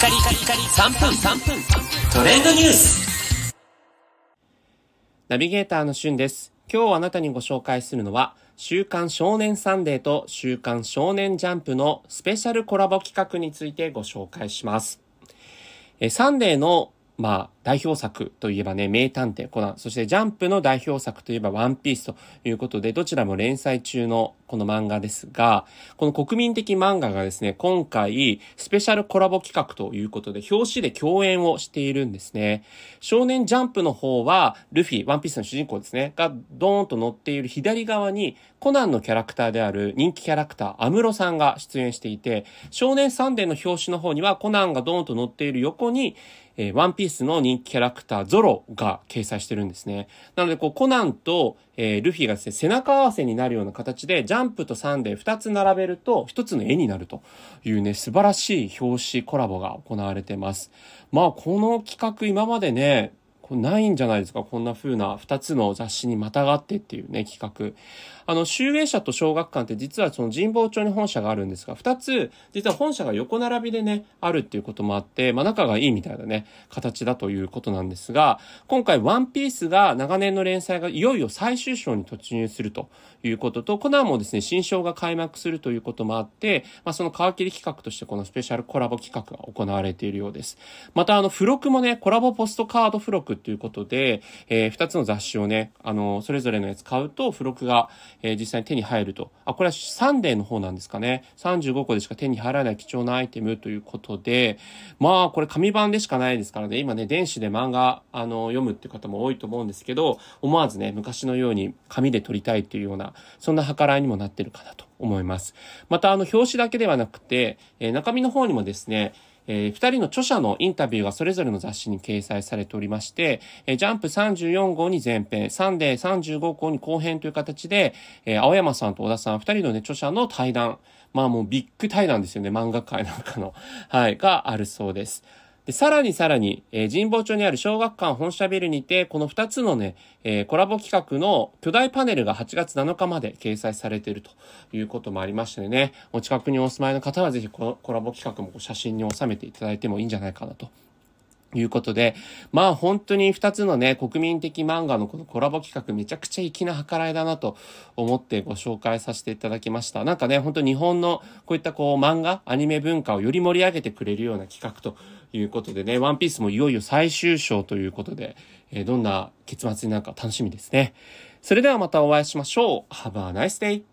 カリカリカリ3分3分トレンドニュースナビゲーターのしゅんです。今日あなたにご紹介するのは、週刊少年サンデーと週刊少年ジャンプのスペシャルコラボ企画についてご紹介します。えサンデーの、まあ、代表作といえばね、名探偵コナン、そしてジャンプの代表作といえばワンピースということで、どちらも連載中のこの漫画ですが、この国民的漫画がですね、今回、スペシャルコラボ企画ということで、表紙で共演をしているんですね。少年ジャンプの方は、ルフィ、ワンピースの主人公ですね、がドーンと乗っている左側に、コナンのキャラクターである人気キャラクター、アムロさんが出演していて、少年サンデーの表紙の方には、コナンがドーンと乗っている横に、えーワンピースの人気キャラクター、ゾロが掲載してるんですね。なので、こう、コナンと、えールフィがですね、背中合わせになるような形で、ジャンプとサンデー2つ並べると、1つの絵になるというね、素晴らしい表紙コラボが行われてます。まあ、この企画今までね、これないんじゃないですか？こんな風な2つの雑誌にまたがってっていうね、企画。あの、集英社と小学館って実はその神保町に本社があるんですが、2つ、実は本社が横並びでね、あるっていうこともあって、まあ仲がいいみたいなね、形だということなんですが、今回ワンピースが長年の連載がいよいよ最終章に突入するということと、コナンもですね、新章が開幕するということもあって、まあその皮切り企画としてこのスペシャルコラボ企画が行われているようです。またあの、付録もね、コラボポストカード付録ということで、えー、2つの雑誌をね、あの、それぞれのやつ買うと、付録が、えー実際に手に入ると。あ、これはサンデーの方なんですかね。35個でしか手に入らない貴重なアイテムということで、まあ、これ紙版でしかないですからね、今ね、電子で漫画、あの、読むっていう方も多いと思うんですけど、思わずね、昔のように紙で撮りたいっていうような、そんな計らいにもなってるかなと思います。また、あの、表紙だけではなくて、えー中身の方にもですね、えー二人の著者のインタビューがそれぞれの雑誌に掲載されておりまして、えージャンプ34号に前編、サンデー35号に後編という形で、えー青山さんと小田さん二人のね、著者の対談、まあもうビッグ対談ですよね、漫画界なんかの、はい、があるそうです。で、さらにさらに、えー神保町にある小学館本社ビルにて、この2つのね、えーコラボ企画の巨大パネルが8月7日まで掲載されているということもありましてね、お近くにお住まいの方はぜひこのコラボ企画も写真に収めていただいてもいいんじゃないかなということで、まあ本当に二つのね、国民的漫画のこのコラボ企画めちゃくちゃ粋な計らいだなと思ってご紹介させていただきました。なんかね、本当日本のこういったこう漫画、アニメ文化をより盛り上げてくれるような企画ということでね、ワンピースもいよいよ最終章ということで、えーどんな結末になるか楽しみですね。それではまたお会いしましょう。Have a nice day!